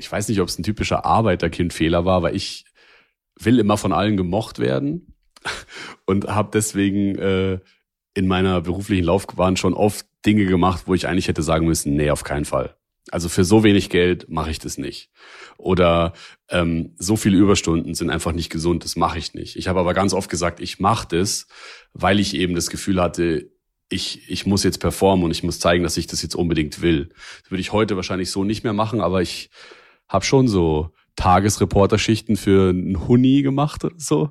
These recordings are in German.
ich weiß nicht, ob es ein typischer Arbeiterkind-Fehler war, weil ich will immer von allen gemocht werden und habe deswegen äh, in meiner beruflichen Laufbahn schon oft Dinge gemacht, wo ich eigentlich hätte sagen müssen, nee, auf keinen Fall. Also für so wenig Geld mache ich das nicht. Oder ähm, so viele Überstunden sind einfach nicht gesund, das mache ich nicht. Ich habe aber ganz oft gesagt, ich mache das, weil ich eben das Gefühl hatte, ich, ich muss jetzt performen und ich muss zeigen, dass ich das jetzt unbedingt will. Das würde ich heute wahrscheinlich so nicht mehr machen, aber ich habe schon so Tagesreporterschichten für einen Huni gemacht oder so.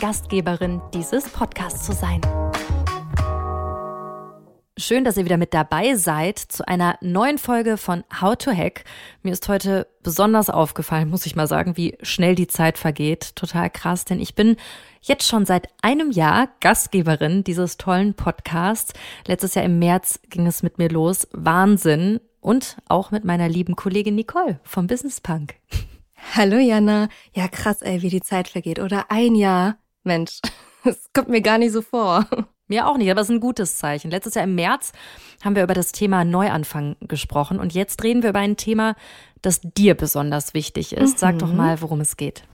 Gastgeberin dieses Podcasts zu sein. Schön, dass ihr wieder mit dabei seid zu einer neuen Folge von How to Hack. Mir ist heute besonders aufgefallen, muss ich mal sagen, wie schnell die Zeit vergeht. Total krass, denn ich bin jetzt schon seit einem Jahr Gastgeberin dieses tollen Podcasts. Letztes Jahr im März ging es mit mir los. Wahnsinn. Und auch mit meiner lieben Kollegin Nicole vom Business Punk. Hallo Jana. Ja, krass, ey, wie die Zeit vergeht. Oder ein Jahr. Mensch, das kommt mir gar nicht so vor. Mir auch nicht, aber es ist ein gutes Zeichen. Letztes Jahr im März haben wir über das Thema Neuanfang gesprochen und jetzt reden wir über ein Thema, das dir besonders wichtig ist. Mhm. Sag doch mhm. mal, worum es geht.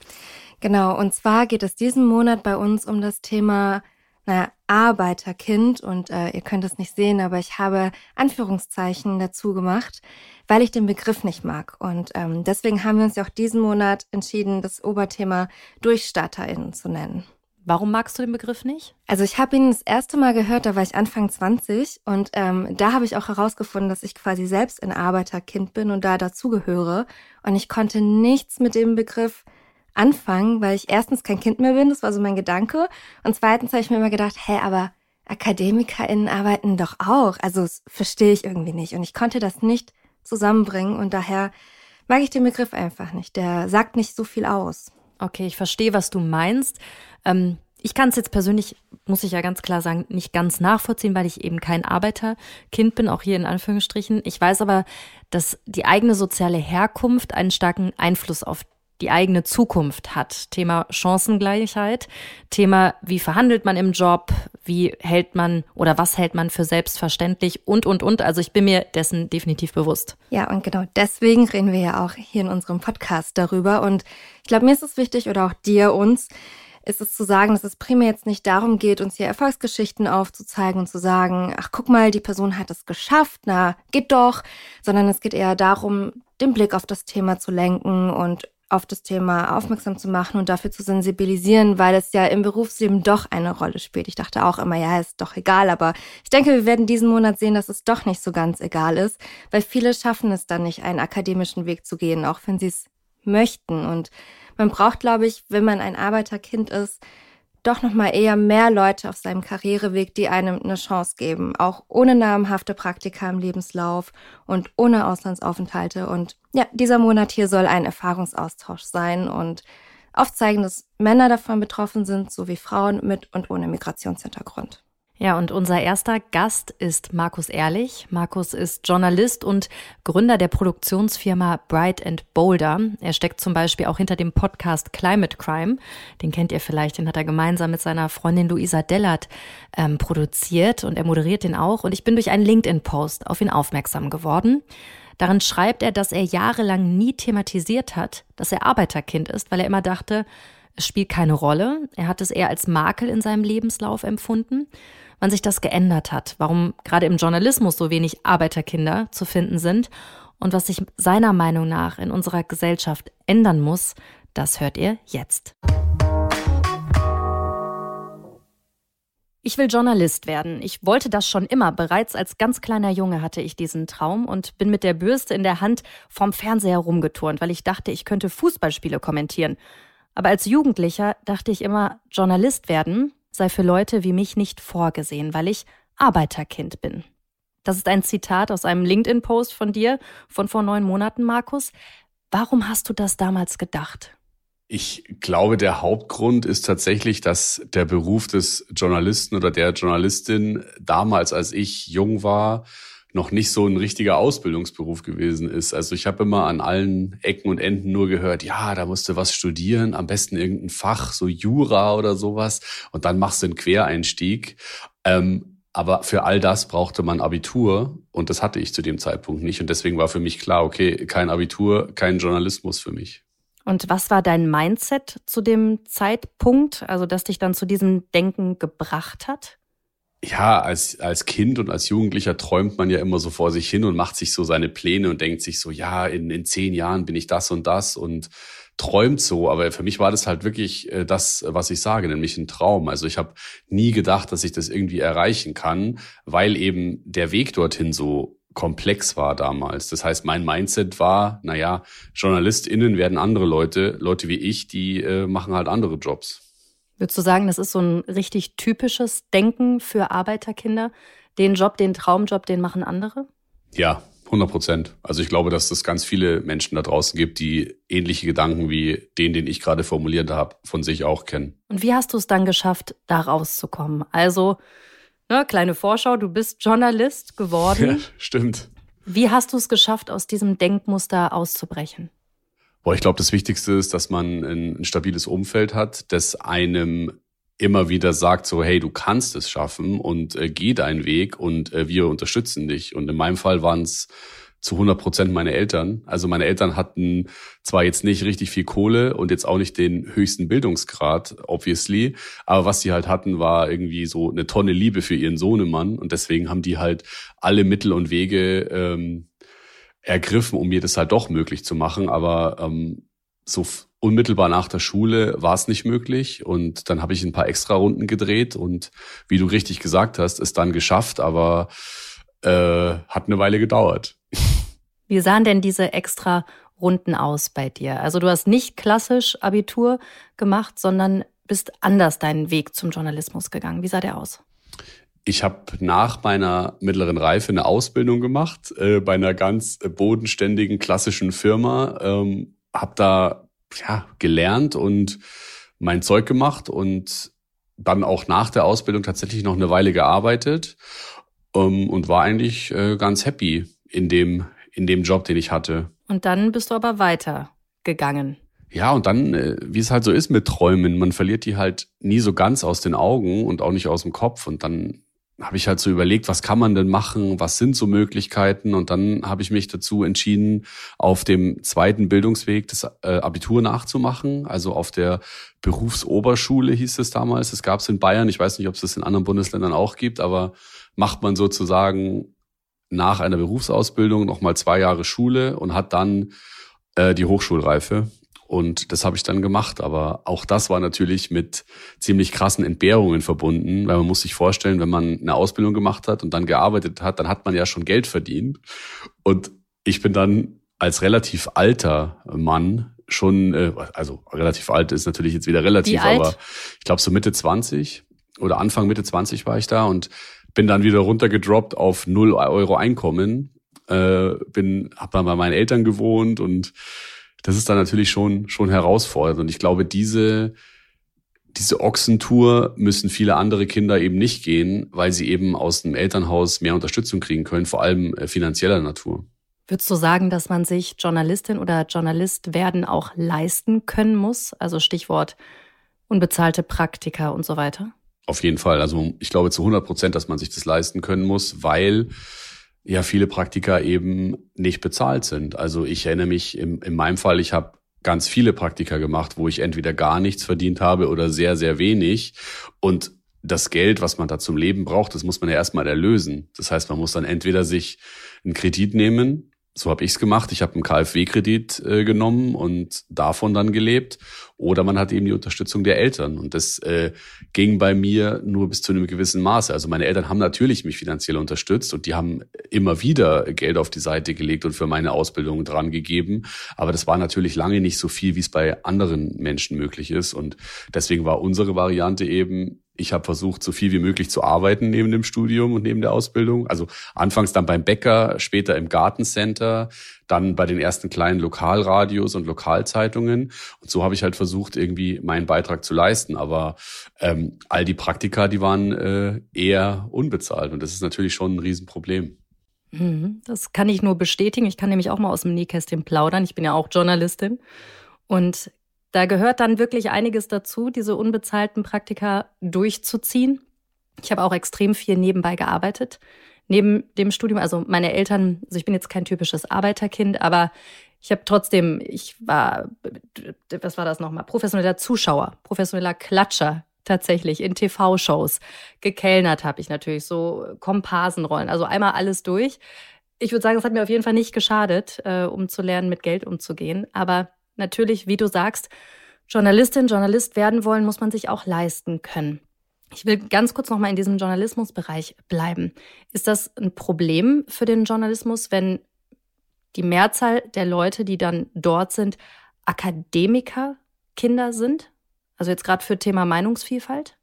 Genau, und zwar geht es diesen Monat bei uns um das Thema naja, Arbeiterkind und äh, ihr könnt es nicht sehen, aber ich habe Anführungszeichen dazu gemacht, weil ich den Begriff nicht mag. Und ähm, deswegen haben wir uns ja auch diesen Monat entschieden, das Oberthema DurchstarterInnen zu nennen. Warum magst du den Begriff nicht? Also ich habe ihn das erste Mal gehört, da war ich Anfang 20 und ähm, da habe ich auch herausgefunden, dass ich quasi selbst ein Arbeiterkind bin und da dazugehöre. Und ich konnte nichts mit dem Begriff anfangen, weil ich erstens kein Kind mehr bin, das war so mein Gedanke. Und zweitens habe ich mir immer gedacht, hä, aber AkademikerInnen arbeiten doch auch. Also das verstehe ich irgendwie nicht. Und ich konnte das nicht zusammenbringen und daher mag ich den Begriff einfach nicht. Der sagt nicht so viel aus. Okay, ich verstehe, was du meinst. Ähm, ich kann es jetzt persönlich, muss ich ja ganz klar sagen, nicht ganz nachvollziehen, weil ich eben kein Arbeiterkind bin, auch hier in Anführungsstrichen. Ich weiß aber, dass die eigene soziale Herkunft einen starken Einfluss auf die eigene Zukunft hat. Thema Chancengleichheit, Thema, wie verhandelt man im Job, wie hält man oder was hält man für selbstverständlich und, und, und. Also ich bin mir dessen definitiv bewusst. Ja, und genau deswegen reden wir ja auch hier in unserem Podcast darüber. Und ich glaube, mir ist es wichtig oder auch dir, uns, ist es zu sagen, dass es primär jetzt nicht darum geht, uns hier Erfolgsgeschichten aufzuzeigen und zu sagen, ach guck mal, die Person hat es geschafft, na, geht doch, sondern es geht eher darum, den Blick auf das Thema zu lenken und auf das Thema aufmerksam zu machen und dafür zu sensibilisieren, weil es ja im Berufsleben doch eine Rolle spielt. Ich dachte auch immer, ja, ist doch egal, aber ich denke, wir werden diesen Monat sehen, dass es doch nicht so ganz egal ist, weil viele schaffen es dann nicht, einen akademischen Weg zu gehen, auch wenn sie es möchten. Und man braucht, glaube ich, wenn man ein Arbeiterkind ist, doch nochmal eher mehr Leute auf seinem Karriereweg, die einem eine Chance geben, auch ohne namhafte Praktika im Lebenslauf und ohne Auslandsaufenthalte. Und ja, dieser Monat hier soll ein Erfahrungsaustausch sein und aufzeigen, dass Männer davon betroffen sind, sowie Frauen mit und ohne Migrationshintergrund. Ja, und unser erster Gast ist Markus Ehrlich. Markus ist Journalist und Gründer der Produktionsfirma Bright and Boulder. Er steckt zum Beispiel auch hinter dem Podcast Climate Crime. Den kennt ihr vielleicht, den hat er gemeinsam mit seiner Freundin Luisa Dellert ähm, produziert und er moderiert den auch. Und ich bin durch einen LinkedIn-Post auf ihn aufmerksam geworden. Darin schreibt er, dass er jahrelang nie thematisiert hat, dass er Arbeiterkind ist, weil er immer dachte, es spielt keine Rolle. Er hat es eher als Makel in seinem Lebenslauf empfunden wann sich das geändert hat, warum gerade im Journalismus so wenig Arbeiterkinder zu finden sind und was sich seiner Meinung nach in unserer Gesellschaft ändern muss, das hört ihr jetzt. Ich will Journalist werden. Ich wollte das schon immer. Bereits als ganz kleiner Junge hatte ich diesen Traum und bin mit der Bürste in der Hand vom Fernseher rumgeturnt, weil ich dachte, ich könnte Fußballspiele kommentieren. Aber als Jugendlicher dachte ich immer, Journalist werden, sei für Leute wie mich nicht vorgesehen, weil ich Arbeiterkind bin. Das ist ein Zitat aus einem LinkedIn-Post von dir von vor neun Monaten, Markus. Warum hast du das damals gedacht? Ich glaube, der Hauptgrund ist tatsächlich, dass der Beruf des Journalisten oder der Journalistin damals, als ich jung war, noch nicht so ein richtiger Ausbildungsberuf gewesen ist. Also ich habe immer an allen Ecken und Enden nur gehört, ja, da musst du was studieren, am besten irgendein Fach, so Jura oder sowas, und dann machst du einen Quereinstieg. Ähm, aber für all das brauchte man Abitur und das hatte ich zu dem Zeitpunkt nicht. Und deswegen war für mich klar, okay, kein Abitur, kein Journalismus für mich. Und was war dein Mindset zu dem Zeitpunkt, also das dich dann zu diesem Denken gebracht hat? Ja, als, als Kind und als Jugendlicher träumt man ja immer so vor sich hin und macht sich so seine Pläne und denkt sich so, ja, in, in zehn Jahren bin ich das und das und träumt so. Aber für mich war das halt wirklich äh, das, was ich sage, nämlich ein Traum. Also ich habe nie gedacht, dass ich das irgendwie erreichen kann, weil eben der Weg dorthin so komplex war damals. Das heißt, mein Mindset war, naja, JournalistInnen werden andere Leute, Leute wie ich, die äh, machen halt andere Jobs. Würdest du sagen, das ist so ein richtig typisches Denken für Arbeiterkinder? Den Job, den Traumjob, den machen andere? Ja, 100 Prozent. Also ich glaube, dass es ganz viele Menschen da draußen gibt, die ähnliche Gedanken wie den, den ich gerade formuliert habe, von sich auch kennen. Und wie hast du es dann geschafft, da rauszukommen? Also Ne, kleine Vorschau, du bist Journalist geworden. Ja, stimmt. Wie hast du es geschafft, aus diesem Denkmuster auszubrechen? Boah, ich glaube, das Wichtigste ist, dass man ein, ein stabiles Umfeld hat, das einem immer wieder sagt, so, hey, du kannst es schaffen und äh, geh deinen Weg und äh, wir unterstützen dich. Und in meinem Fall waren es zu 100 Prozent meine Eltern. Also meine Eltern hatten zwar jetzt nicht richtig viel Kohle und jetzt auch nicht den höchsten Bildungsgrad, obviously, aber was sie halt hatten, war irgendwie so eine Tonne Liebe für ihren Sohnemann und deswegen haben die halt alle Mittel und Wege ähm, ergriffen, um mir das halt doch möglich zu machen. Aber ähm, so unmittelbar nach der Schule war es nicht möglich und dann habe ich ein paar extra Runden gedreht und wie du richtig gesagt hast, ist dann geschafft, aber äh, hat eine Weile gedauert. Wie sahen denn diese extra Runden aus bei dir? Also du hast nicht klassisch Abitur gemacht, sondern bist anders deinen Weg zum Journalismus gegangen. Wie sah der aus? Ich habe nach meiner mittleren Reife eine Ausbildung gemacht äh, bei einer ganz bodenständigen klassischen Firma. Ähm, habe da ja gelernt und mein Zeug gemacht und dann auch nach der Ausbildung tatsächlich noch eine Weile gearbeitet ähm, und war eigentlich äh, ganz happy in dem in dem Job, den ich hatte. Und dann bist du aber weitergegangen. Ja, und dann, äh, wie es halt so ist mit Träumen, man verliert die halt nie so ganz aus den Augen und auch nicht aus dem Kopf. Und dann habe ich halt so überlegt, was kann man denn machen, was sind so Möglichkeiten? Und dann habe ich mich dazu entschieden, auf dem zweiten Bildungsweg das äh, Abitur nachzumachen, also auf der Berufsoberschule hieß es damals, das gab es in Bayern, ich weiß nicht, ob es das in anderen Bundesländern auch gibt, aber macht man sozusagen nach einer Berufsausbildung nochmal zwei Jahre Schule und hat dann äh, die Hochschulreife. Und das habe ich dann gemacht. Aber auch das war natürlich mit ziemlich krassen Entbehrungen verbunden, weil man muss sich vorstellen, wenn man eine Ausbildung gemacht hat und dann gearbeitet hat, dann hat man ja schon Geld verdient. Und ich bin dann als relativ alter Mann schon, äh, also relativ alt ist natürlich jetzt wieder relativ, aber ich glaube so Mitte 20 oder Anfang Mitte 20 war ich da und bin dann wieder runtergedroppt auf null Euro Einkommen. Äh, bin, hab dann bei meinen Eltern gewohnt und das ist dann natürlich schon schon herausfordernd. Und ich glaube, diese diese Ochsentour müssen viele andere Kinder eben nicht gehen, weil sie eben aus dem Elternhaus mehr Unterstützung kriegen können, vor allem äh, finanzieller Natur. Würdest du sagen, dass man sich Journalistin oder Journalist werden auch leisten können muss? Also Stichwort unbezahlte Praktika und so weiter? Auf jeden Fall. Also ich glaube zu 100 Prozent, dass man sich das leisten können muss, weil ja viele Praktika eben nicht bezahlt sind. Also ich erinnere mich im, in meinem Fall, ich habe ganz viele Praktika gemacht, wo ich entweder gar nichts verdient habe oder sehr, sehr wenig. Und das Geld, was man da zum Leben braucht, das muss man ja erstmal erlösen. Das heißt, man muss dann entweder sich einen Kredit nehmen so habe ich's gemacht. Ich habe einen KfW-Kredit äh, genommen und davon dann gelebt. Oder man hat eben die Unterstützung der Eltern. Und das äh, ging bei mir nur bis zu einem gewissen Maße. Also meine Eltern haben natürlich mich finanziell unterstützt und die haben immer wieder Geld auf die Seite gelegt und für meine Ausbildung dran gegeben. Aber das war natürlich lange nicht so viel, wie es bei anderen Menschen möglich ist. Und deswegen war unsere Variante eben, Ich habe versucht, so viel wie möglich zu arbeiten neben dem Studium und neben der Ausbildung. Also anfangs dann beim Bäcker, später im Gartencenter, dann bei den ersten kleinen Lokalradios und Lokalzeitungen. Und so habe ich halt versucht, irgendwie meinen Beitrag zu leisten. Aber ähm, all die Praktika, die waren äh, eher unbezahlt. Und das ist natürlich schon ein Riesenproblem. Mhm, das kann ich nur bestätigen. Ich kann nämlich auch mal aus dem Nähkästchen plaudern. Ich bin ja auch Journalistin. Und da gehört dann wirklich einiges dazu, diese unbezahlten Praktika durchzuziehen. Ich habe auch extrem viel nebenbei gearbeitet. Neben dem Studium, also meine Eltern, also ich bin jetzt kein typisches Arbeiterkind, aber ich habe trotzdem, ich war, was war das nochmal, professioneller Zuschauer, professioneller Klatscher tatsächlich in TV-Shows. Gekellnert habe ich natürlich, so Komparsenrollen, also einmal alles durch. Ich würde sagen, es hat mir auf jeden Fall nicht geschadet, äh, um zu lernen, mit Geld umzugehen. Aber natürlich, wie du sagst, Journalistin, Journalist werden wollen, muss man sich auch leisten können. Ich will ganz kurz noch mal in diesem Journalismusbereich bleiben. Ist das ein Problem für den Journalismus, wenn die Mehrzahl der Leute, die dann dort sind, Akademiker Kinder sind? Also jetzt gerade für Thema Meinungsvielfalt?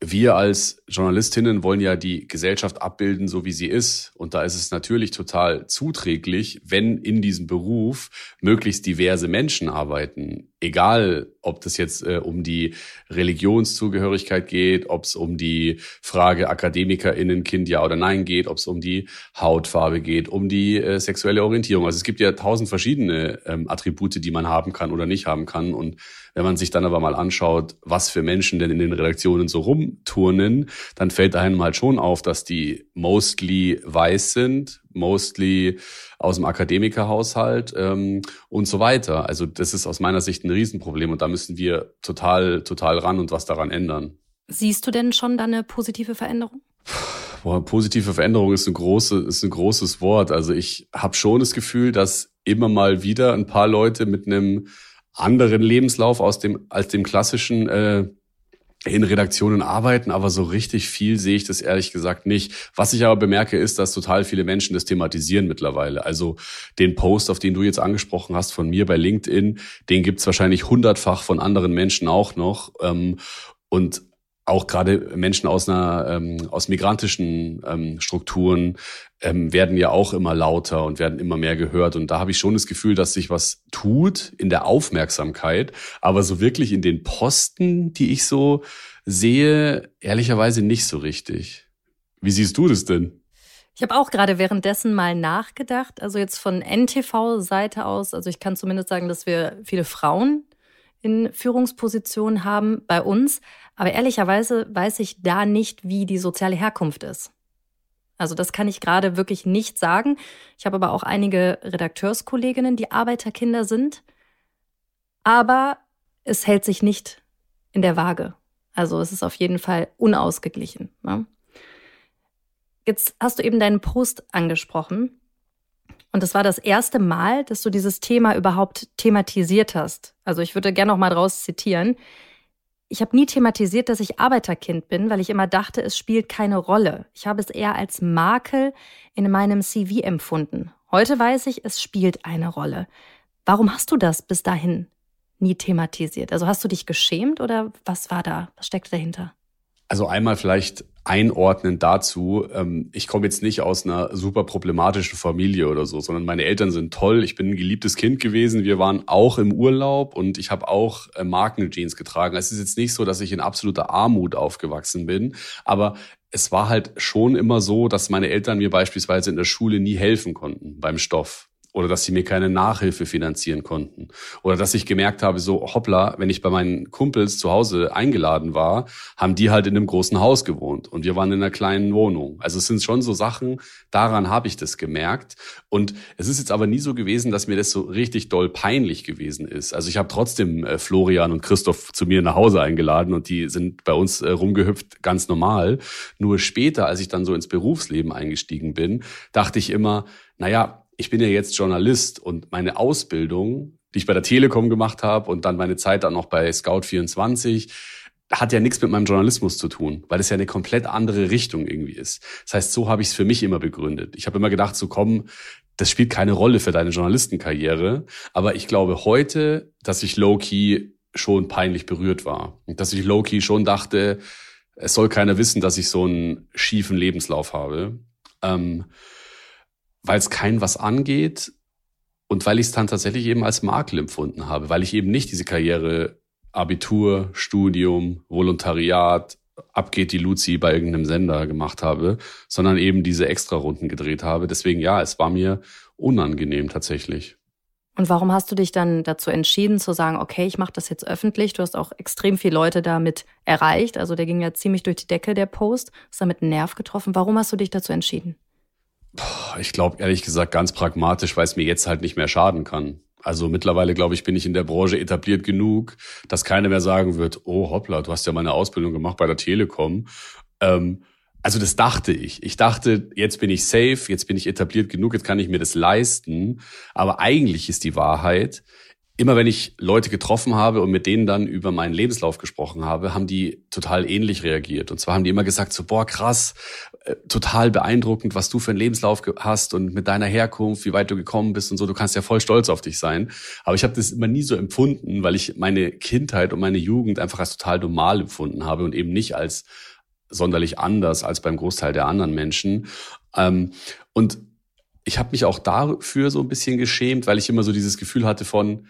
Wir als Journalistinnen wollen ja die Gesellschaft abbilden, so wie sie ist. Und da ist es natürlich total zuträglich, wenn in diesem Beruf möglichst diverse Menschen arbeiten. Egal, ob das jetzt äh, um die Religionszugehörigkeit geht, ob es um die Frage AkademikerInnen, Kind ja oder nein geht, ob es um die Hautfarbe geht, um die äh, sexuelle Orientierung. Also es gibt ja tausend verschiedene ähm, Attribute, die man haben kann oder nicht haben kann. Und wenn man sich dann aber mal anschaut, was für Menschen denn in den Redaktionen so rumturnen, dann fällt einem halt schon auf, dass die mostly weiß sind, mostly aus dem Akademikerhaushalt ähm, und so weiter. Also das ist aus meiner Sicht ein Riesenproblem und da müssen wir total, total ran und was daran ändern. Siehst du denn schon da eine positive Veränderung? Boah, positive Veränderung ist ein, große, ist ein großes Wort. Also ich habe schon das Gefühl, dass immer mal wieder ein paar Leute mit einem anderen Lebenslauf aus dem, als dem klassischen äh, in Redaktionen arbeiten, aber so richtig viel sehe ich das ehrlich gesagt nicht. Was ich aber bemerke, ist, dass total viele Menschen das thematisieren mittlerweile. Also den Post, auf den du jetzt angesprochen hast von mir bei LinkedIn, den gibt's wahrscheinlich hundertfach von anderen Menschen auch noch. Ähm, und auch gerade Menschen aus einer ähm, aus migrantischen ähm, Strukturen ähm, werden ja auch immer lauter und werden immer mehr gehört und da habe ich schon das Gefühl, dass sich was tut in der Aufmerksamkeit, aber so wirklich in den Posten, die ich so sehe, ehrlicherweise nicht so richtig. Wie siehst du das denn? Ich habe auch gerade währenddessen mal nachgedacht, also jetzt von NTV-Seite aus, also ich kann zumindest sagen, dass wir viele Frauen in Führungspositionen haben bei uns. Aber ehrlicherweise weiß ich da nicht, wie die soziale Herkunft ist. Also das kann ich gerade wirklich nicht sagen. Ich habe aber auch einige Redakteurskolleginnen, die Arbeiterkinder sind. Aber es hält sich nicht in der Waage. Also es ist auf jeden Fall unausgeglichen. Ne? Jetzt hast du eben deinen Post angesprochen. Und das war das erste Mal, dass du dieses Thema überhaupt thematisiert hast. Also ich würde gerne noch mal draus zitieren. Ich habe nie thematisiert, dass ich Arbeiterkind bin, weil ich immer dachte, es spielt keine Rolle. Ich habe es eher als Makel in meinem CV empfunden. Heute weiß ich, es spielt eine Rolle. Warum hast du das bis dahin nie thematisiert? Also hast du dich geschämt oder was war da? Was steckt dahinter? Also einmal vielleicht einordnen dazu. Ähm, ich komme jetzt nicht aus einer super problematischen Familie oder so, sondern meine Eltern sind toll. Ich bin ein geliebtes Kind gewesen. Wir waren auch im Urlaub und ich habe auch äh, Markenjeans getragen. Es ist jetzt nicht so, dass ich in absoluter Armut aufgewachsen bin, aber es war halt schon immer so, dass meine Eltern mir beispielsweise in der Schule nie helfen konnten beim Stoff oder dass sie mir keine Nachhilfe finanzieren konnten oder dass ich gemerkt habe, so hoppla, wenn ich bei meinen Kumpels zu Hause eingeladen war, haben die halt in einem großen Haus gewohnt und wir waren in einer kleinen Wohnung. Also es sind schon so Sachen, daran habe ich das gemerkt und es ist jetzt aber nie so gewesen, dass mir das so richtig doll peinlich gewesen ist. Also ich habe trotzdem äh, Florian und Christoph zu mir nach Hause eingeladen und die sind bei uns äh, rumgehüpft, ganz normal. Nur später, als ich dann so ins Berufsleben eingestiegen bin, dachte ich immer, naja, ich bin ja jetzt Journalist und meine Ausbildung, die ich bei der Telekom gemacht habe und dann meine Zeit dann noch bei Scout24, hat ja nichts mit meinem Journalismus zu tun, weil es ja eine komplett andere Richtung irgendwie ist. Das heißt, so habe ich es für mich immer begründet. Ich habe immer gedacht, so komm, das spielt keine Rolle für deine Journalistenkarriere. Aber ich glaube heute, dass ich low-key schon peinlich berührt war. Und dass ich low-key schon dachte, es soll keiner wissen, dass ich so einen schiefen Lebenslauf habe, ähm, weil es kein was angeht und weil ich es dann tatsächlich eben als Makel empfunden habe, weil ich eben nicht diese Karriere Abitur, Studium, Volontariat, abgeht die Luzi bei irgendeinem Sender gemacht habe, sondern eben diese Extra-Runden gedreht habe. Deswegen ja, es war mir unangenehm tatsächlich. Und warum hast du dich dann dazu entschieden zu sagen, okay, ich mache das jetzt öffentlich? Du hast auch extrem viele Leute damit erreicht. Also der ging ja ziemlich durch die Decke, der Post. Ist damit einen Nerv getroffen. Warum hast du dich dazu entschieden? Ich glaube ehrlich gesagt ganz pragmatisch, weil es mir jetzt halt nicht mehr schaden kann. Also mittlerweile, glaube ich, bin ich in der Branche etabliert genug, dass keiner mehr sagen wird, oh hoppla, du hast ja meine Ausbildung gemacht bei der Telekom. Ähm, also das dachte ich. Ich dachte, jetzt bin ich safe, jetzt bin ich etabliert genug, jetzt kann ich mir das leisten. Aber eigentlich ist die Wahrheit, immer wenn ich Leute getroffen habe und mit denen dann über meinen Lebenslauf gesprochen habe, haben die total ähnlich reagiert. Und zwar haben die immer gesagt so, boah, krass, äh, total beeindruckend, was du für einen Lebenslauf hast und mit deiner Herkunft, wie weit du gekommen bist und so. Du kannst ja voll stolz auf dich sein. Aber ich habe das immer nie so empfunden, weil ich meine Kindheit und meine Jugend einfach als total normal empfunden habe und eben nicht als sonderlich anders als beim Großteil der anderen Menschen. Ähm, und ich habe mich auch dafür so ein bisschen geschämt, weil ich immer so dieses Gefühl hatte von,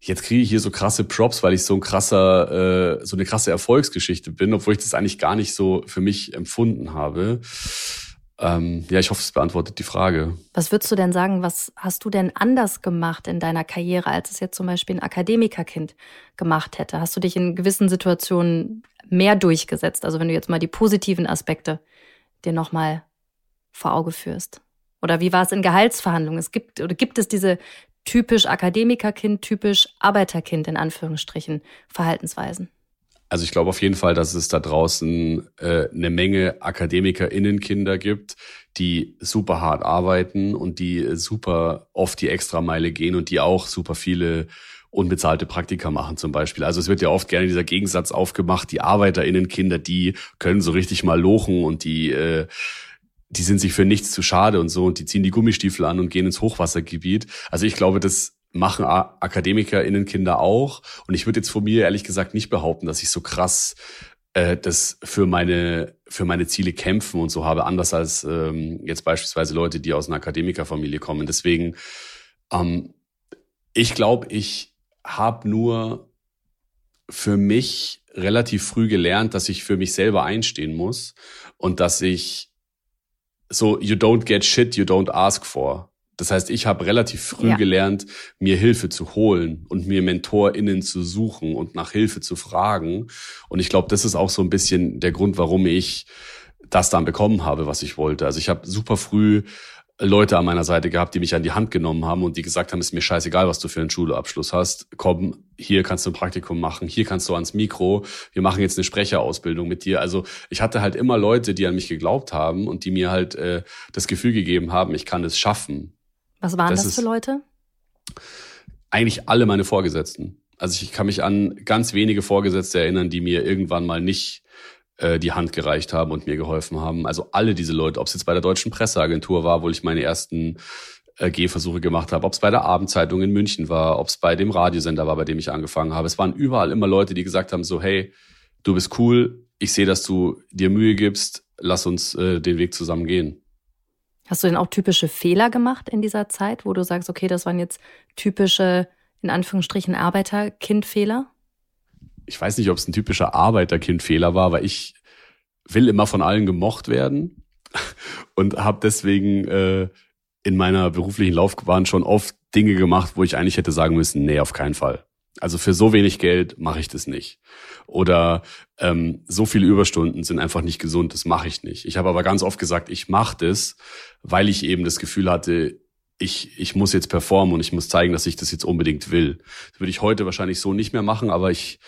jetzt kriege ich hier so krasse Props, weil ich so ein krasser, äh, so eine krasse Erfolgsgeschichte bin, obwohl ich das eigentlich gar nicht so für mich empfunden habe. Ähm, ja, ich hoffe, es beantwortet die Frage. Was würdest du denn sagen, was hast du denn anders gemacht in deiner Karriere, als es jetzt zum Beispiel ein Akademikerkind gemacht hätte? Hast du dich in gewissen Situationen mehr durchgesetzt? Also wenn du jetzt mal die positiven Aspekte dir nochmal vor Auge führst. Oder wie war es in Gehaltsverhandlungen? Es gibt oder gibt es diese typisch Akademikerkind, typisch Arbeiterkind in Anführungsstrichen Verhaltensweisen? Also ich glaube auf jeden Fall, dass es da draußen äh, eine Menge AkademikerInnenkinder gibt, die super hart arbeiten und die super oft die Extrameile gehen und die auch super viele unbezahlte Praktika machen zum Beispiel. Also es wird ja oft gerne dieser Gegensatz aufgemacht, die ArbeiterInnenkinder, die können so richtig mal lochen und die äh, die sind sich für nichts zu schade und so und die ziehen die Gummistiefel an und gehen ins Hochwassergebiet. Also ich glaube, das machen AkademikerInnenkinder auch. Und ich würde jetzt von mir ehrlich gesagt nicht behaupten, dass ich so krass äh, das für meine für meine Ziele kämpfen und so habe, anders als ähm, jetzt beispielsweise Leute, die aus einer Akademikerfamilie kommen. Deswegen, ähm, ich glaube, ich habe nur für mich relativ früh gelernt, dass ich für mich selber einstehen muss und dass ich so you don't get shit you don't ask for. Das heißt, ich habe relativ früh ja. gelernt, mir Hilfe zu holen und mir MentorInnen zu suchen und nach Hilfe zu fragen. Und ich glaube, das ist auch so ein bisschen der Grund, warum ich das dann bekommen habe, was ich wollte. Also ich habe super früh Leute an meiner Seite gehabt, die mich an die Hand genommen haben und die gesagt haben, ist mir scheißegal, was du für einen Schulabschluss hast. Komm, hier kannst du ein Praktikum machen, hier kannst du ans Mikro, wir machen jetzt eine Sprecherausbildung mit dir. Also ich hatte halt immer Leute, die an mich geglaubt haben und die mir halt äh, das Gefühl gegeben haben, ich kann es schaffen. Was waren das, das für Leute? Eigentlich alle meine Vorgesetzten. Also ich kann mich an ganz wenige Vorgesetzte erinnern, die mir irgendwann mal nicht äh, die Hand gereicht haben und mir geholfen haben. Also alle diese Leute, ob es jetzt bei der Deutschen Presseagentur war, wo ich meine ersten äh, Gehversuche gemacht habe, ob es bei der Abendzeitung in München war, ob es bei dem Radiosender war, bei dem ich angefangen habe. Es waren überall immer Leute, die gesagt haben, so hey, du bist cool, ich sehe, dass du dir Mühe gibst, lass uns äh, den Weg zusammen gehen. Hast du denn auch typische Fehler gemacht in dieser Zeit, wo du sagst, okay, das waren jetzt typische, in Anführungsstrichen, Arbeiterkindfehler? Ich weiß nicht, ob es ein typischer Arbeiterkindfehler war, weil ich will immer von allen gemocht werden und habe deswegen äh, in meiner beruflichen Laufbahn schon oft Dinge gemacht, wo ich eigentlich hätte sagen müssen, nee, auf keinen Fall. Also für so wenig Geld mache ich das nicht. Oder ähm, so viele Überstunden sind einfach nicht gesund, das mache ich nicht. Ich habe aber ganz oft gesagt, ich mache das, weil ich eben das Gefühl hatte, ich, ich muss jetzt performen und ich muss zeigen, dass ich das jetzt unbedingt will. Das würde ich heute wahrscheinlich so nicht mehr machen, aber ich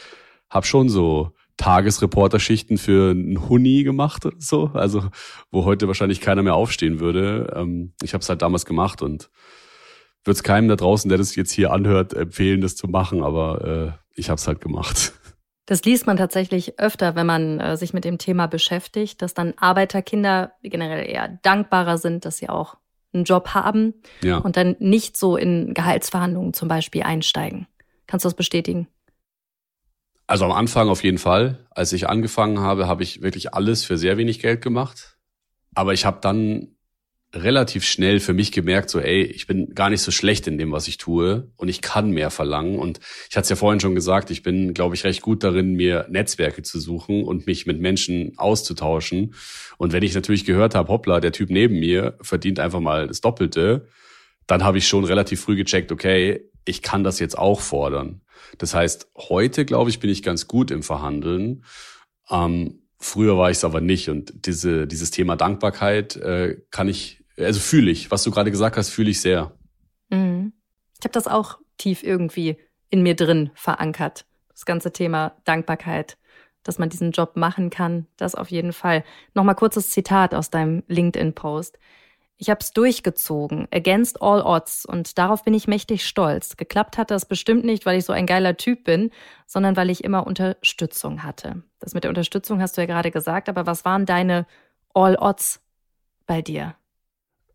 habe schon so Tagesreporterschichten für einen Huni gemacht oder so, also wo heute wahrscheinlich keiner mehr aufstehen würde. Ähm, ich habe es halt damals gemacht und würde es keinem da draußen, der das jetzt hier anhört, empfehlen, das zu machen, aber äh, ich habe es halt gemacht. Das liest man tatsächlich öfter, wenn man äh, sich mit dem Thema beschäftigt, dass dann Arbeiterkinder generell eher dankbarer sind, dass sie auch einen Job haben ja. und dann nicht so in Gehaltsverhandlungen zum Beispiel einsteigen. Kannst du das bestätigen? Also am Anfang auf jeden Fall. Als ich angefangen habe, habe ich wirklich alles für sehr wenig Geld gemacht. Aber ich habe dann relativ schnell für mich gemerkt, so, ey, ich bin gar nicht so schlecht in dem, was ich tue und ich kann mehr verlangen. Und ich hatte es ja vorhin schon gesagt, ich bin, glaube ich, recht gut darin, mir Netzwerke zu suchen und mich mit Menschen auszutauschen. Und wenn ich natürlich gehört habe, hoppla, der Typ neben mir verdient einfach mal das Doppelte, dann habe ich schon relativ früh gecheckt, okay, ich kann das jetzt auch fordern. Das heißt, heute, glaube ich, bin ich ganz gut im Verhandeln. Ähm, früher war ich es aber nicht. Und diese, dieses Thema Dankbarkeit äh, kann ich also fühle ich, was du gerade gesagt hast, fühle ich sehr. Mhm. Ich habe das auch tief irgendwie in mir drin verankert. Das ganze Thema Dankbarkeit, dass man diesen Job machen kann, das auf jeden Fall. Nochmal kurzes Zitat aus deinem LinkedIn-Post. Ich habe es durchgezogen, against all odds, und darauf bin ich mächtig stolz. Geklappt hat das bestimmt nicht, weil ich so ein geiler Typ bin, sondern weil ich immer Unterstützung hatte. Das mit der Unterstützung hast du ja gerade gesagt, aber was waren deine all odds bei dir?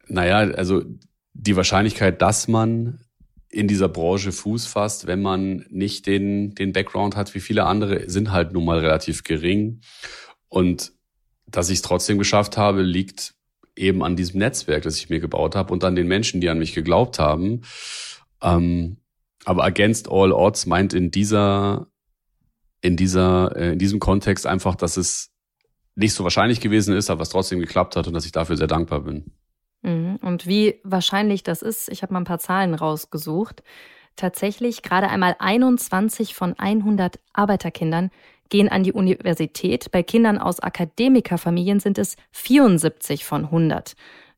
Naja, also die Wahrscheinlichkeit, dass man in dieser Branche Fuß fasst, wenn man nicht den, den Background hat wie viele andere, sind halt nun mal relativ gering. Und dass ich es trotzdem geschafft habe, liegt eben an diesem Netzwerk, das ich mir gebaut habe und an den Menschen, die an mich geglaubt haben. Ähm, aber against all odds meint in dieser, in dieser, äh, in diesem Kontext einfach, dass es nicht so wahrscheinlich gewesen ist, aber es trotzdem geklappt hat und dass ich dafür sehr dankbar bin. Mhm. Und wie wahrscheinlich das ist, ich habe mal ein paar Zahlen rausgesucht. Tatsächlich gerade einmal 21 von 100 Arbeiterkindern gehen an die Universität. Bei Kindern aus Akademikerfamilien sind es 74 von 100.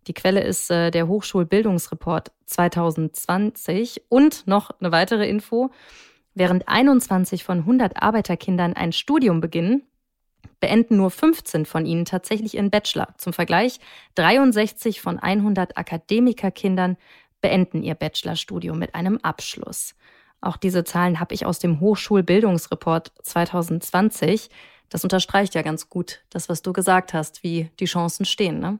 Die Quelle ist äh, der Hochschulbildungsreport 2020 und noch eine weitere Info. Während 21 von 100 Arbeiterkindern ein Studium beginnen, beenden nur 15 von ihnen tatsächlich ihren Bachelor. Zum Vergleich, 63 von 100 Akademikerkindern beenden ihr Bachelorstudium mit einem Abschluss. Auch diese Zahlen habe ich aus dem Hochschulbildungsreport 2020. Das unterstreicht ja ganz gut das, was du gesagt hast, wie die Chancen stehen. Ne?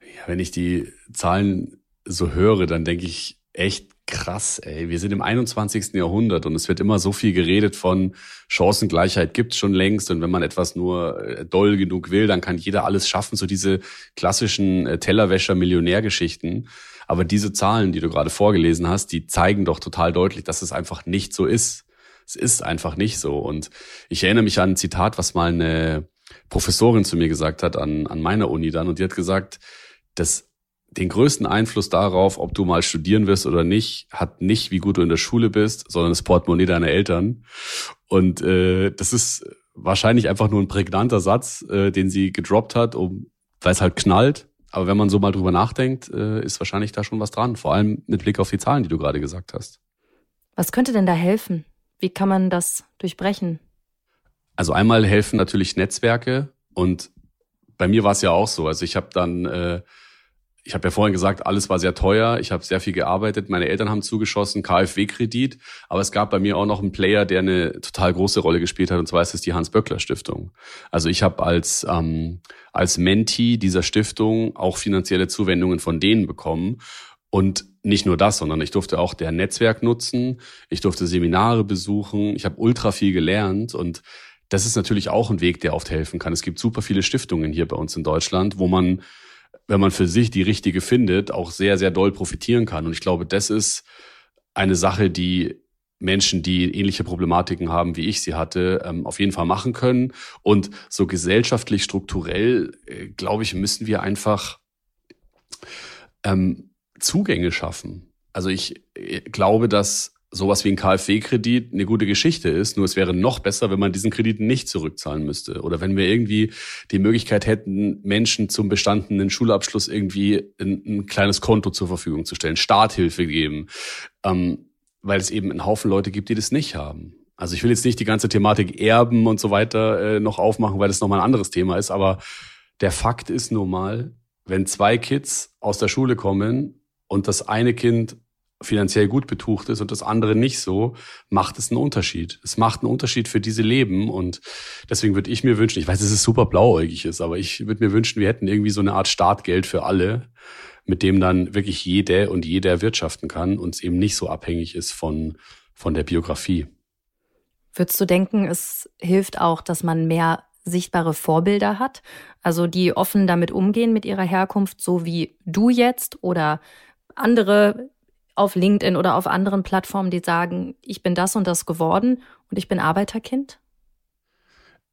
Ja, wenn ich die Zahlen so höre, dann denke ich echt, krass, ey. Wir sind im 21. Jahrhundert und es wird immer so viel geredet von Chancengleichheit gibt's schon längst und wenn man etwas nur äh, doll genug will, dann kann jeder alles schaffen, so diese klassischen äh, Tellerwäscher-Millionärgeschichten. Aber diese Zahlen, die du gerade vorgelesen hast, die zeigen doch total deutlich, dass es einfach nicht so ist. Es ist einfach nicht so. Und ich erinnere mich an ein Zitat, was mal eine Professorin zu mir gesagt hat an, an meiner Uni dann. Und die hat gesagt, dass den größten Einfluss darauf, ob du mal studieren wirst oder nicht, hat nicht, wie gut du in der Schule bist, sondern das Portemonnaie deiner Eltern. Und äh, das ist wahrscheinlich einfach nur ein prägnanter Satz, äh, den sie gedroppt hat, um, weil es halt knallt. Aber wenn man so mal drüber nachdenkt, äh, ist wahrscheinlich da schon was dran. Vor allem mit Blick auf die Zahlen, die du gerade gesagt hast. Was könnte denn da helfen? Wie kann man das durchbrechen? Also einmal helfen natürlich Netzwerke und bei mir war es ja auch so. Also ich habe dann äh, ich habe ja vorhin gesagt, alles war sehr teuer. Ich habe sehr viel gearbeitet. Meine Eltern haben zugeschossen, KfW-Kredit. Aber es gab bei mir auch noch einen Player, der eine total große Rolle gespielt hat. Und zwar ist es die Hans-Böckler-Stiftung. Also ich habe als, ähm, als Mentee dieser Stiftung auch finanzielle Zuwendungen von denen bekommen. Und nicht nur das, sondern ich durfte auch deren Netzwerk nutzen. Ich durfte Seminare besuchen. Ich habe ultra viel gelernt. Und das ist natürlich auch ein Weg, der oft helfen kann. Es gibt super viele Stiftungen hier bei uns in Deutschland, wo man wenn man für sich die richtige findet, auch sehr, sehr doll profitieren kann. Und ich glaube, das ist eine Sache, die Menschen, die ähnliche Problematiken haben, wie ich sie hatte, ähm, auf jeden Fall machen können. Und so gesellschaftlich, strukturell, äh, glaube ich, müssen wir einfach ähm, Zugänge schaffen. Also ich äh, glaube, dass sowas wie ein KfW-Kredit eine gute Geschichte ist. Nur es wäre noch besser, wenn man diesen Kredit nicht zurückzahlen müsste. Oder wenn wir irgendwie die Möglichkeit hätten, Menschen zum bestandenen Schulabschluss irgendwie ein, ein kleines Konto zur Verfügung zu stellen, Starthilfe geben. Ähm, weil es eben einen Haufen Leute gibt, die das nicht haben. Also ich will jetzt nicht die ganze Thematik Erben und so weiter äh, noch aufmachen, weil das nochmal ein anderes Thema ist. Aber der Fakt ist nun mal, wenn zwei Kids aus der Schule kommen und das eine Kind finanziell gut betucht ist und das andere nicht so, macht es einen Unterschied. Es macht einen Unterschied für diese Leben und deswegen würde ich mir wünschen, ich weiß, dass es super blauäugig ist, aber ich würde mir wünschen, wir hätten irgendwie so eine Art Startgeld für alle, mit dem dann wirklich jede und jeder wirtschaften kann und es eben nicht so abhängig ist von, von der Biografie. Würdest du denken, es hilft auch, dass man mehr sichtbare Vorbilder hat, also die offen damit umgehen mit ihrer Herkunft, so wie du jetzt oder andere auf LinkedIn oder auf anderen Plattformen, die sagen, ich bin das und das geworden und ich bin Arbeiterkind?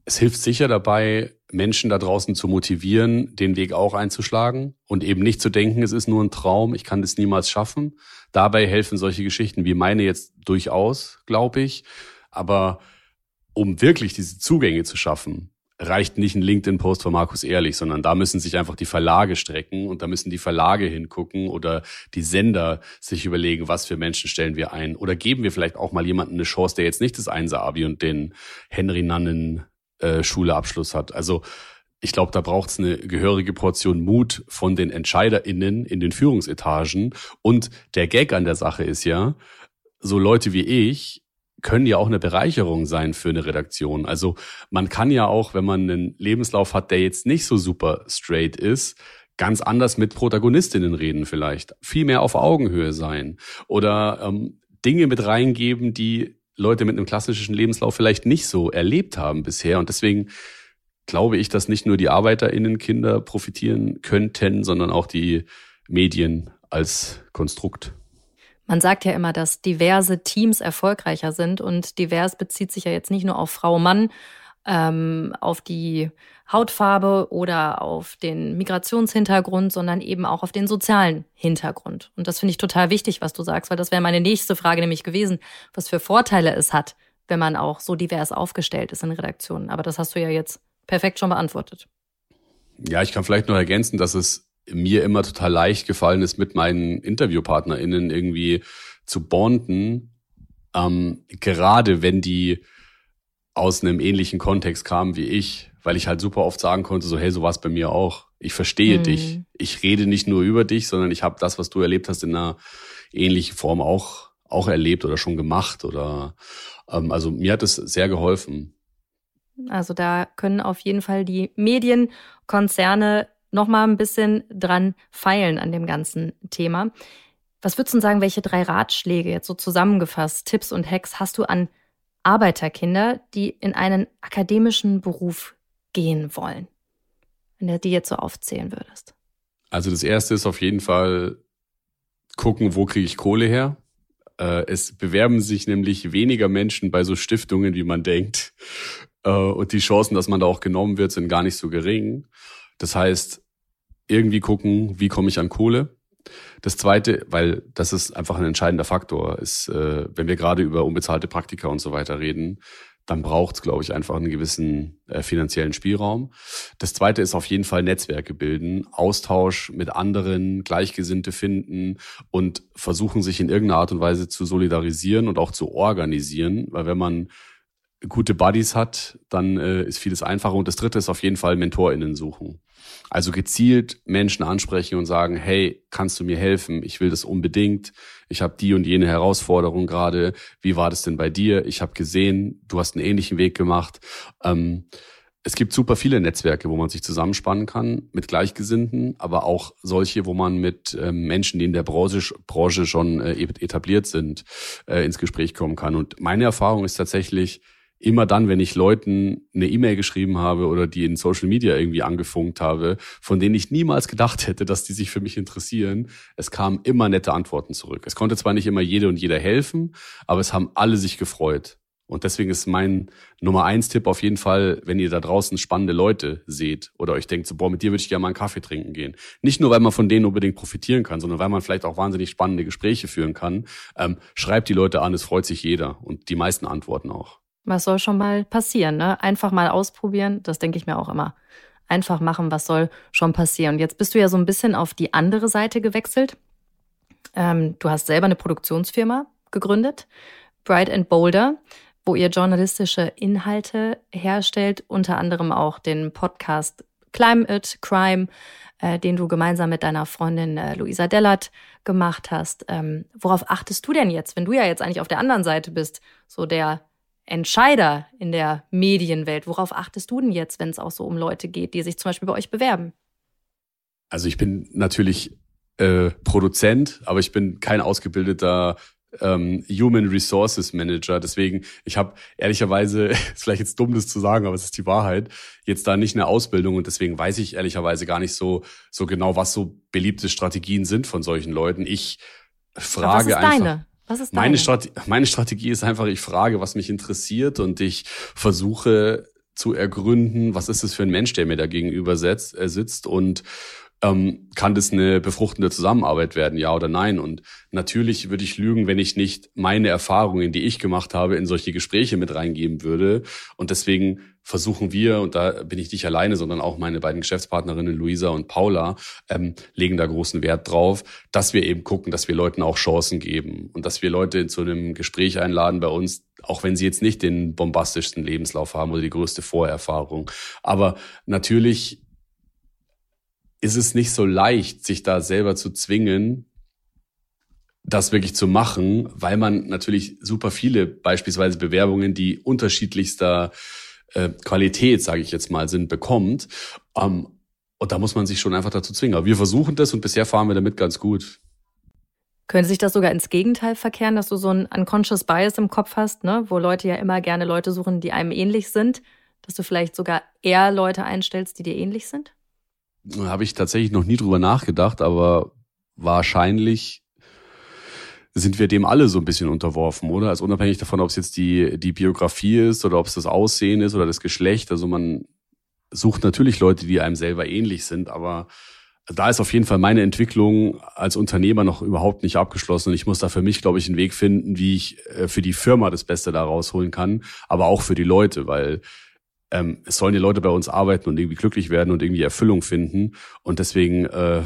Es hilft sicher dabei, Menschen da draußen zu motivieren, den Weg auch einzuschlagen und eben nicht zu denken, es ist nur ein Traum, ich kann das niemals schaffen. Dabei helfen solche Geschichten wie meine jetzt durchaus, glaube ich. Aber um wirklich diese Zugänge zu schaffen, reicht nicht ein LinkedIn-Post von Markus Ehrlich, sondern da müssen sich einfach die Verlage strecken und da müssen die Verlage hingucken oder die Sender sich überlegen, was für Menschen stellen wir ein. Oder geben wir vielleicht auch mal jemanden eine Chance, der jetzt nicht das Einser-Abi und den Henry Nannen äh, hat. Also ich glaube, da braucht es eine gehörige Portion Mut von den EntscheiderInnen in den Führungsetagen. Und der Gag an der Sache ist ja, so Leute wie ich können ja auch eine Bereicherung sein für eine Redaktion. Also man kann ja auch, wenn man einen Lebenslauf hat, der jetzt nicht so super straight ist, ganz anders mit Protagonistinnen reden vielleicht, viel mehr auf Augenhöhe sein oder ähm, Dinge mit reingeben, die Leute mit einem klassischen Lebenslauf vielleicht nicht so erlebt haben bisher. Und deswegen glaube ich, dass nicht nur die ArbeiterInnen Kinder profitieren könnten, sondern auch die Medien als Konstrukt. Man sagt ja immer, dass diverse Teams erfolgreicher sind und divers bezieht sich ja jetzt nicht nur auf Frau, Mann, ähm, auf die Hautfarbe oder auf den Migrationshintergrund, sondern eben auch auf den sozialen Hintergrund. Und das finde ich total wichtig, was du sagst, weil das wäre meine nächste Frage nämlich gewesen, was für Vorteile es hat, wenn man auch so divers aufgestellt ist in Redaktionen. Aber das hast du ja jetzt perfekt schon beantwortet. Ja, ich kann vielleicht noch ergänzen, dass es mir immer total leicht gefallen ist, mit meinen InterviewpartnerInnen irgendwie zu bonden, ähm, gerade wenn die aus einem ähnlichen Kontext kamen wie ich, weil ich halt super oft sagen konnte, so hey, so war es bei mir auch. Ich verstehe mhm. dich. Ich rede nicht nur über dich, sondern ich habe das, was du erlebt hast, in einer ähnlichen Form auch auch erlebt oder schon gemacht oder ähm, also mir hat es sehr geholfen. Also da können auf jeden Fall die Medienkonzerne noch mal ein bisschen dran feilen an dem ganzen Thema. Was würdest du sagen, welche drei Ratschläge jetzt so zusammengefasst, Tipps und Hacks hast du an Arbeiterkinder, die in einen akademischen Beruf gehen wollen? Wenn du die jetzt so aufzählen würdest. Also das erste ist auf jeden Fall gucken, wo kriege ich Kohle her? Äh, es bewerben sich nämlich weniger Menschen bei so Stiftungen, wie man denkt. Äh, und die Chancen, dass man da auch genommen wird, sind gar nicht so gering. Das heißt, irgendwie gucken, wie komme ich an Kohle. Das zweite, weil das ist einfach ein entscheidender Faktor, ist, äh, wenn wir gerade über unbezahlte Praktika und so weiter reden, dann braucht es, glaube ich, einfach einen gewissen äh, finanziellen Spielraum. Das zweite ist auf jeden Fall Netzwerke bilden, Austausch mit anderen, Gleichgesinnte finden und versuchen, sich in irgendeiner Art und Weise zu solidarisieren und auch zu organisieren. Weil wenn man gute Buddies hat, dann äh, ist vieles einfacher. Und das dritte ist auf jeden Fall MentorInnen suchen. Also gezielt Menschen ansprechen und sagen, hey, kannst du mir helfen? Ich will das unbedingt. Ich habe die und jene Herausforderung gerade. Wie war das denn bei dir? Ich habe gesehen, du hast einen ähnlichen Weg gemacht. Ähm, es gibt super viele Netzwerke, wo man sich zusammenspannen kann mit Gleichgesinnten, aber auch solche, wo man mit ähm, Menschen, die in der Branche, Branche schon äh, etabliert sind, äh, ins Gespräch kommen kann. Und meine Erfahrung ist tatsächlich, immer dann, wenn ich Leuten eine E-Mail geschrieben habe oder die in Social Media irgendwie angefunkt habe, von denen ich niemals gedacht hätte, dass die sich für mich interessieren, es kamen immer nette Antworten zurück. Es konnte zwar nicht immer jede und jeder helfen, aber es haben alle sich gefreut. Und deswegen ist mein Nummer eins Tipp auf jeden Fall, wenn ihr da draußen spannende Leute seht oder euch denkt, so, boah, mit dir würde ich gerne mal einen Kaffee trinken gehen. Nicht nur, weil man von denen unbedingt profitieren kann, sondern weil man vielleicht auch wahnsinnig spannende Gespräche führen kann. Ähm, schreibt die Leute an, es freut sich jeder und die meisten antworten auch. Was soll schon mal passieren, ne? Einfach mal ausprobieren, das denke ich mir auch immer. Einfach machen, was soll schon passieren. Und jetzt bist du ja so ein bisschen auf die andere Seite gewechselt. Ähm, du hast selber eine Produktionsfirma gegründet, Bright and Boulder, wo ihr journalistische Inhalte herstellt, unter anderem auch den Podcast Climate Crime, äh, den du gemeinsam mit deiner Freundin äh, Luisa Dellert gemacht hast. Ähm, worauf achtest du denn jetzt, wenn du ja jetzt eigentlich auf der anderen Seite bist, so der Entscheider in der Medienwelt? Worauf achtest du denn jetzt, wenn es auch so um Leute geht, die sich zum Beispiel bei euch bewerben? Also ich bin natürlich äh, Produzent, aber ich bin kein ausgebildeter ähm, Human Resources Manager. Deswegen, ich habe ehrlicherweise, ist vielleicht jetzt dumm, das zu sagen, aber es ist die Wahrheit, jetzt da nicht eine Ausbildung und deswegen weiß ich ehrlicherweise gar nicht so, so genau, was so beliebte Strategien sind von solchen Leuten. Ich frage was ist einfach. Deine? Was ist deine? Meine, Strate meine Strategie ist einfach, ich frage, was mich interessiert und ich versuche zu ergründen, was ist es für ein Mensch, der mir da gegenüber sitzt, äh, sitzt und ähm, kann das eine befruchtende Zusammenarbeit werden, ja oder nein? Und natürlich würde ich lügen, wenn ich nicht meine Erfahrungen, die ich gemacht habe, in solche Gespräche mit reingeben würde. Und deswegen versuchen wir, und da bin ich nicht alleine, sondern auch meine beiden Geschäftspartnerinnen Luisa und Paula, ähm, legen da großen Wert drauf, dass wir eben gucken, dass wir Leuten auch Chancen geben und dass wir Leute zu einem Gespräch einladen bei uns, auch wenn sie jetzt nicht den bombastischsten Lebenslauf haben oder die größte Vorerfahrung. Aber natürlich ist es nicht so leicht, sich da selber zu zwingen, das wirklich zu machen, weil man natürlich super viele beispielsweise Bewerbungen, die unterschiedlichster äh, Qualität, sage ich jetzt mal, sind, bekommt. Ähm, und da muss man sich schon einfach dazu zwingen. Aber wir versuchen das und bisher fahren wir damit ganz gut. Könnte sich das sogar ins Gegenteil verkehren, dass du so ein unconscious bias im Kopf hast, ne? wo Leute ja immer gerne Leute suchen, die einem ähnlich sind, dass du vielleicht sogar eher Leute einstellst, die dir ähnlich sind? Habe ich tatsächlich noch nie drüber nachgedacht, aber wahrscheinlich sind wir dem alle so ein bisschen unterworfen, oder? Also unabhängig davon, ob es jetzt die, die Biografie ist oder ob es das Aussehen ist oder das Geschlecht. Also man sucht natürlich Leute, die einem selber ähnlich sind, aber da ist auf jeden Fall meine Entwicklung als Unternehmer noch überhaupt nicht abgeschlossen. Und ich muss da für mich, glaube ich, einen Weg finden, wie ich äh, für die Firma das Beste da rausholen kann, aber auch für die Leute, weil ähm, es sollen die Leute bei uns arbeiten und irgendwie glücklich werden und irgendwie Erfüllung finden. Und deswegen äh,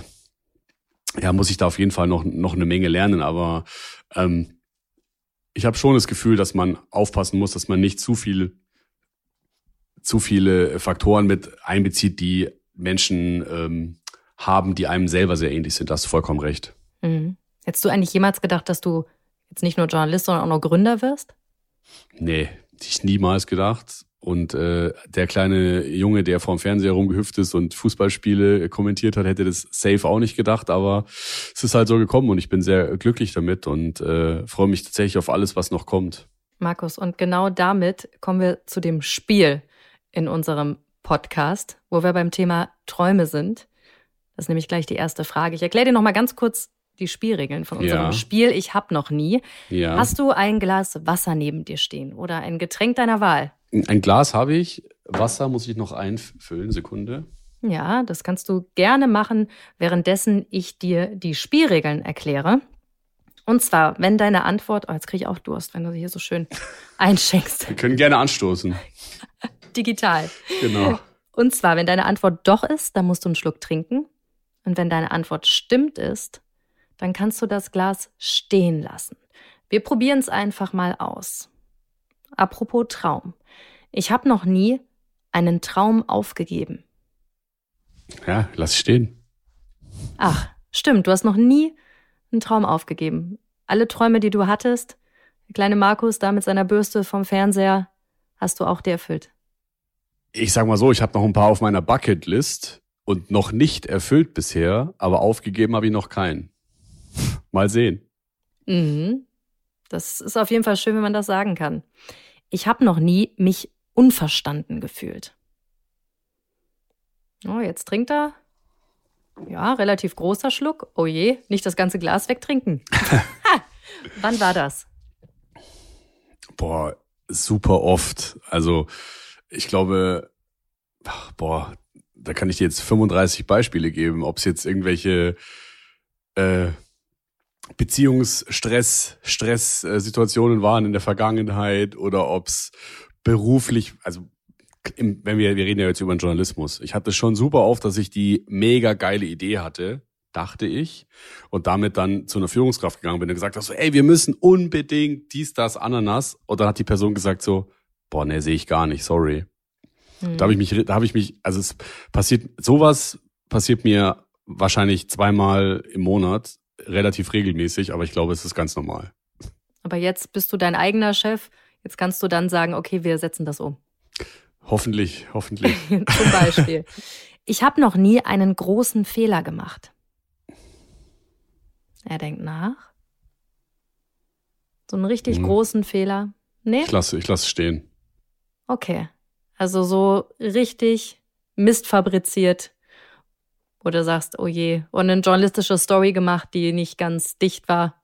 ja, muss ich da auf jeden Fall noch, noch eine Menge lernen. Aber ähm, ich habe schon das Gefühl, dass man aufpassen muss, dass man nicht zu viel zu viele Faktoren mit einbezieht, die Menschen ähm, haben, die einem selber sehr ähnlich sind. Da hast du vollkommen recht. Mhm. Hättest du eigentlich jemals gedacht, dass du jetzt nicht nur Journalist, sondern auch noch Gründer wirst? Nee, ich niemals gedacht. Und äh, der kleine Junge, der vorm Fernseher rumgehüpft ist und Fußballspiele kommentiert hat, hätte das safe auch nicht gedacht. Aber es ist halt so gekommen und ich bin sehr glücklich damit und äh, freue mich tatsächlich auf alles, was noch kommt. Markus, und genau damit kommen wir zu dem Spiel in unserem Podcast, wo wir beim Thema Träume sind. Das ist nämlich gleich die erste Frage. Ich erkläre dir noch mal ganz kurz die Spielregeln von unserem ja. Spiel. Ich hab noch nie. Ja. Hast du ein Glas Wasser neben dir stehen oder ein Getränk deiner Wahl? Ein Glas habe ich. Wasser muss ich noch einfüllen. Sekunde. Ja, das kannst du gerne machen, währenddessen ich dir die Spielregeln erkläre. Und zwar, wenn deine Antwort, oh, jetzt kriege ich auch Durst, wenn du hier so schön einschenkst. Wir können gerne anstoßen. Digital. Genau. Und zwar, wenn deine Antwort doch ist, dann musst du einen Schluck trinken. Und wenn deine Antwort stimmt ist, dann kannst du das Glas stehen lassen. Wir probieren es einfach mal aus. Apropos Traum. Ich habe noch nie einen Traum aufgegeben. Ja, lass stehen. Ach, stimmt, du hast noch nie einen Traum aufgegeben. Alle Träume, die du hattest, der kleine Markus da mit seiner Bürste vom Fernseher, hast du auch dir erfüllt. Ich sag mal so, ich habe noch ein paar auf meiner Bucketlist und noch nicht erfüllt bisher, aber aufgegeben habe ich noch keinen. Mal sehen. Mhm. Das ist auf jeden Fall schön, wenn man das sagen kann. Ich habe noch nie mich unverstanden gefühlt. Oh, jetzt trinkt er. Ja, relativ großer Schluck. Oh je, nicht das ganze Glas wegtrinken. Wann war das? Boah, super oft. Also, ich glaube, boah, da kann ich dir jetzt 35 Beispiele geben, ob es jetzt irgendwelche äh, Beziehungsstress, Stresssituationen waren in der Vergangenheit oder ob's beruflich, also im, wenn wir, wir reden ja jetzt über den Journalismus. Ich hatte schon super oft, dass ich die mega geile Idee hatte, dachte ich, und damit dann zu einer Führungskraft gegangen bin und gesagt habe so, ey, wir müssen unbedingt dies, das, Ananas. Und dann hat die Person gesagt so, boah, ne, sehe ich gar nicht, sorry. Mhm. Da habe ich mich, da habe ich mich, also es passiert, sowas passiert mir wahrscheinlich zweimal im Monat relativ regelmäßig, aber ich glaube, es ist ganz normal. Aber jetzt bist du dein eigener Chef. Jetzt kannst du dann sagen, okay, wir setzen das um. Hoffentlich, hoffentlich. Zum Beispiel. Ich habe noch nie einen großen Fehler gemacht. Er denkt nach. So einen richtig mhm. großen Fehler? Nee? Ich lasse, ich lasse stehen. Okay. Also so richtig Mist fabriziert. Oder sagst, oh je, und eine journalistische Story gemacht, die nicht ganz dicht war.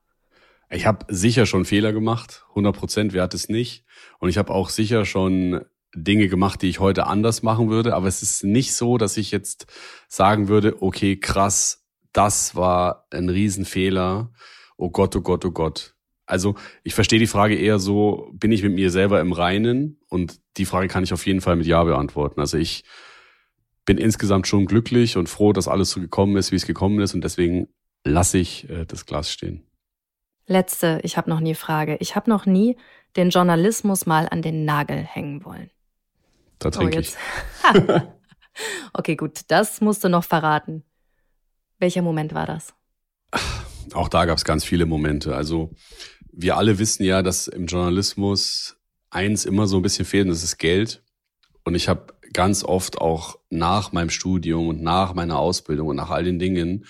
Ich habe sicher schon Fehler gemacht, 100 Prozent, wer hat es nicht. Und ich habe auch sicher schon Dinge gemacht, die ich heute anders machen würde. Aber es ist nicht so, dass ich jetzt sagen würde, okay, krass, das war ein Riesenfehler. Oh Gott, oh Gott, oh Gott. Also ich verstehe die Frage eher so, bin ich mit mir selber im Reinen? Und die Frage kann ich auf jeden Fall mit Ja beantworten. Also ich bin insgesamt schon glücklich und froh, dass alles so gekommen ist, wie es gekommen ist. Und deswegen lasse ich äh, das Glas stehen. Letzte, ich habe noch nie Frage. Ich habe noch nie den Journalismus mal an den Nagel hängen wollen. Da trinke oh, ich. okay, gut, das musst du noch verraten. Welcher Moment war das? Auch da gab es ganz viele Momente. Also wir alle wissen ja, dass im Journalismus eins immer so ein bisschen fehlt, und das ist Geld. Und ich habe ganz oft auch nach meinem Studium und nach meiner Ausbildung und nach all den Dingen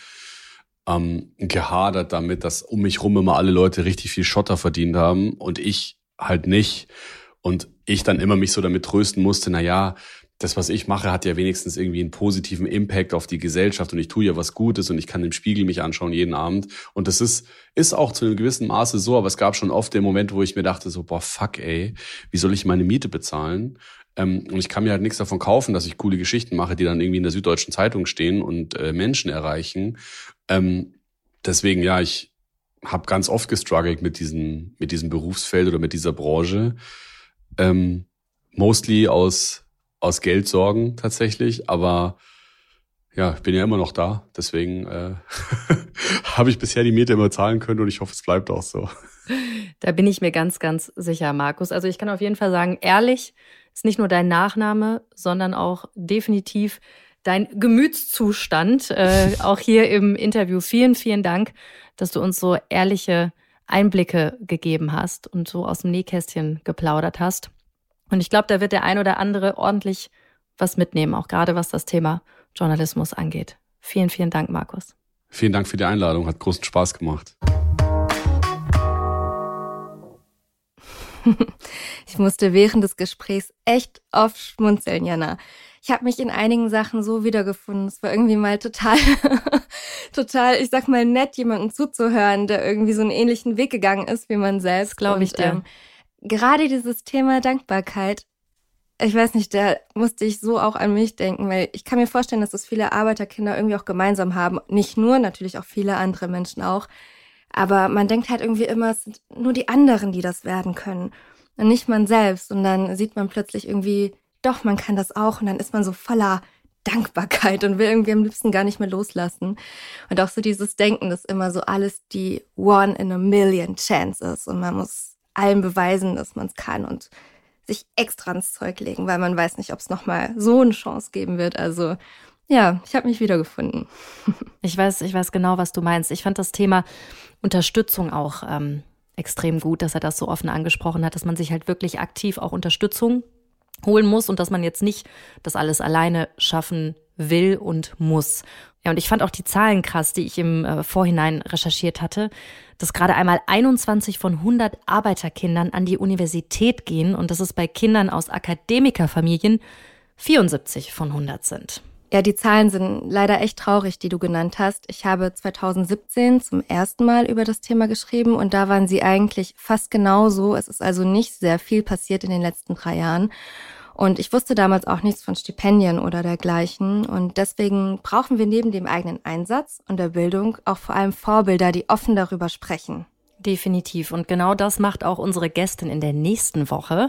ähm, gehadert damit, dass um mich rum immer alle Leute richtig viel Schotter verdient haben und ich halt nicht. Und ich dann immer mich so damit trösten musste, na ja, das, was ich mache, hat ja wenigstens irgendwie einen positiven Impact auf die Gesellschaft und ich tue ja was Gutes und ich kann im Spiegel mich anschauen jeden Abend. Und das ist, ist auch zu einem gewissen Maße so, aber es gab schon oft den Moment, wo ich mir dachte so, boah, fuck ey, wie soll ich meine Miete bezahlen? Ähm, und ich kann mir halt nichts davon kaufen, dass ich coole Geschichten mache, die dann irgendwie in der Süddeutschen Zeitung stehen und äh, Menschen erreichen. Ähm, deswegen, ja, ich habe ganz oft gestruggelt mit diesem, mit diesem Berufsfeld oder mit dieser Branche. Ähm, mostly aus aus Geldsorgen tatsächlich, aber ja, ich bin ja immer noch da. Deswegen äh, habe ich bisher die Miete immer zahlen können und ich hoffe, es bleibt auch so. Da bin ich mir ganz, ganz sicher, Markus. Also ich kann auf jeden Fall sagen, ehrlich ist nicht nur dein Nachname, sondern auch definitiv dein Gemütszustand. Äh, auch hier im Interview. Vielen, vielen Dank, dass du uns so ehrliche Einblicke gegeben hast und so aus dem Nähkästchen geplaudert hast. Und ich glaube, da wird der ein oder andere ordentlich was mitnehmen, auch gerade was das Thema Journalismus angeht. Vielen, vielen Dank, Markus. Vielen Dank für die Einladung, hat großen Spaß gemacht. Ich musste während des Gesprächs echt oft schmunzeln, Jana. Ich habe mich in einigen Sachen so wiedergefunden. Es war irgendwie mal total, total, ich sag mal, nett, jemanden zuzuhören, der irgendwie so einen ähnlichen Weg gegangen ist wie man selbst. Glaube ich dir. Ähm, gerade dieses Thema Dankbarkeit, ich weiß nicht, da musste ich so auch an mich denken, weil ich kann mir vorstellen, dass das viele Arbeiterkinder irgendwie auch gemeinsam haben. Nicht nur, natürlich auch viele andere Menschen auch. Aber man denkt halt irgendwie immer, es sind nur die anderen, die das werden können. Und nicht man selbst. Und dann sieht man plötzlich irgendwie, doch, man kann das auch. Und dann ist man so voller Dankbarkeit und will irgendwie am liebsten gar nicht mehr loslassen. Und auch so dieses Denken, dass immer so alles die One in a Million Chance ist. Und man muss allem beweisen, dass man es kann und sich extra ins Zeug legen, weil man weiß nicht, ob es nochmal so eine Chance geben wird. Also ja, ich habe mich wiedergefunden. Ich weiß, ich weiß genau, was du meinst. Ich fand das Thema Unterstützung auch ähm, extrem gut, dass er das so offen angesprochen hat, dass man sich halt wirklich aktiv auch Unterstützung holen muss und dass man jetzt nicht das alles alleine schaffen will und muss. Ja, und ich fand auch die Zahlen krass, die ich im äh, Vorhinein recherchiert hatte, dass gerade einmal 21 von 100 Arbeiterkindern an die Universität gehen und dass es bei Kindern aus Akademikerfamilien 74 von 100 sind. Ja, die Zahlen sind leider echt traurig, die du genannt hast. Ich habe 2017 zum ersten Mal über das Thema geschrieben und da waren sie eigentlich fast genauso. Es ist also nicht sehr viel passiert in den letzten drei Jahren. Und ich wusste damals auch nichts von Stipendien oder dergleichen. Und deswegen brauchen wir neben dem eigenen Einsatz und der Bildung auch vor allem Vorbilder, die offen darüber sprechen. Definitiv. Und genau das macht auch unsere Gästin in der nächsten Woche.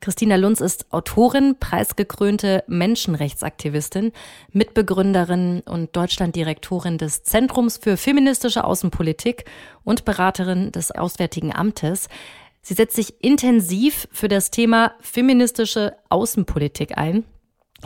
Christina Lunz ist Autorin, preisgekrönte Menschenrechtsaktivistin, Mitbegründerin und Deutschlanddirektorin des Zentrums für feministische Außenpolitik und Beraterin des Auswärtigen Amtes. Sie setzt sich intensiv für das Thema feministische Außenpolitik ein.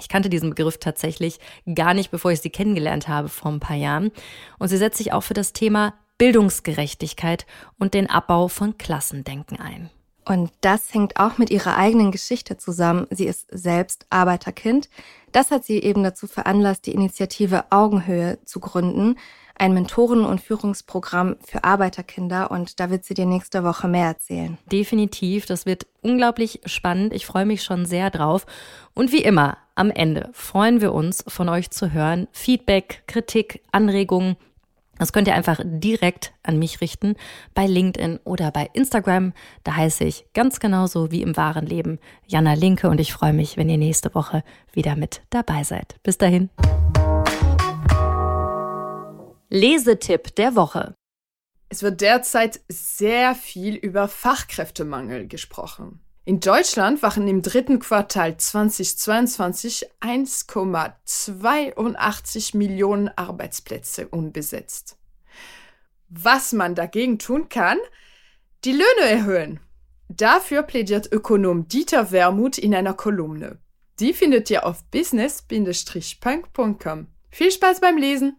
Ich kannte diesen Begriff tatsächlich gar nicht, bevor ich sie kennengelernt habe vor ein paar Jahren. Und sie setzt sich auch für das Thema Bildungsgerechtigkeit und den Abbau von Klassendenken ein. Und das hängt auch mit ihrer eigenen Geschichte zusammen. Sie ist selbst Arbeiterkind. Das hat sie eben dazu veranlasst, die Initiative Augenhöhe zu gründen. ein Mentoren- und Führungsprogramm für Arbeiterkinder und da wird sie dir nächste Woche mehr erzählen. Definitiv, das wird unglaublich spannend. Ich freue mich schon sehr drauf. Und wie immer, am Ende freuen wir uns, von euch zu hören. Feedback, Kritik, Anregungen. Das könnt ihr einfach direkt an mich richten bei LinkedIn oder bei Instagram. Da heiße ich ganz genauso wie im wahren Leben Jana Linke und ich freue mich, wenn ihr nächste Woche wieder mit dabei seid. Bis dahin. Lesetipp der Woche. Es wird derzeit sehr viel über Fachkräftemangel gesprochen. In Deutschland waren im dritten Quartal 2022 1,82 Millionen Arbeitsplätze unbesetzt. Was man dagegen tun kann, die Löhne erhöhen. Dafür plädiert Ökonom Dieter Wermuth in einer Kolumne. Die findet ihr auf business-punk.com. Viel Spaß beim Lesen!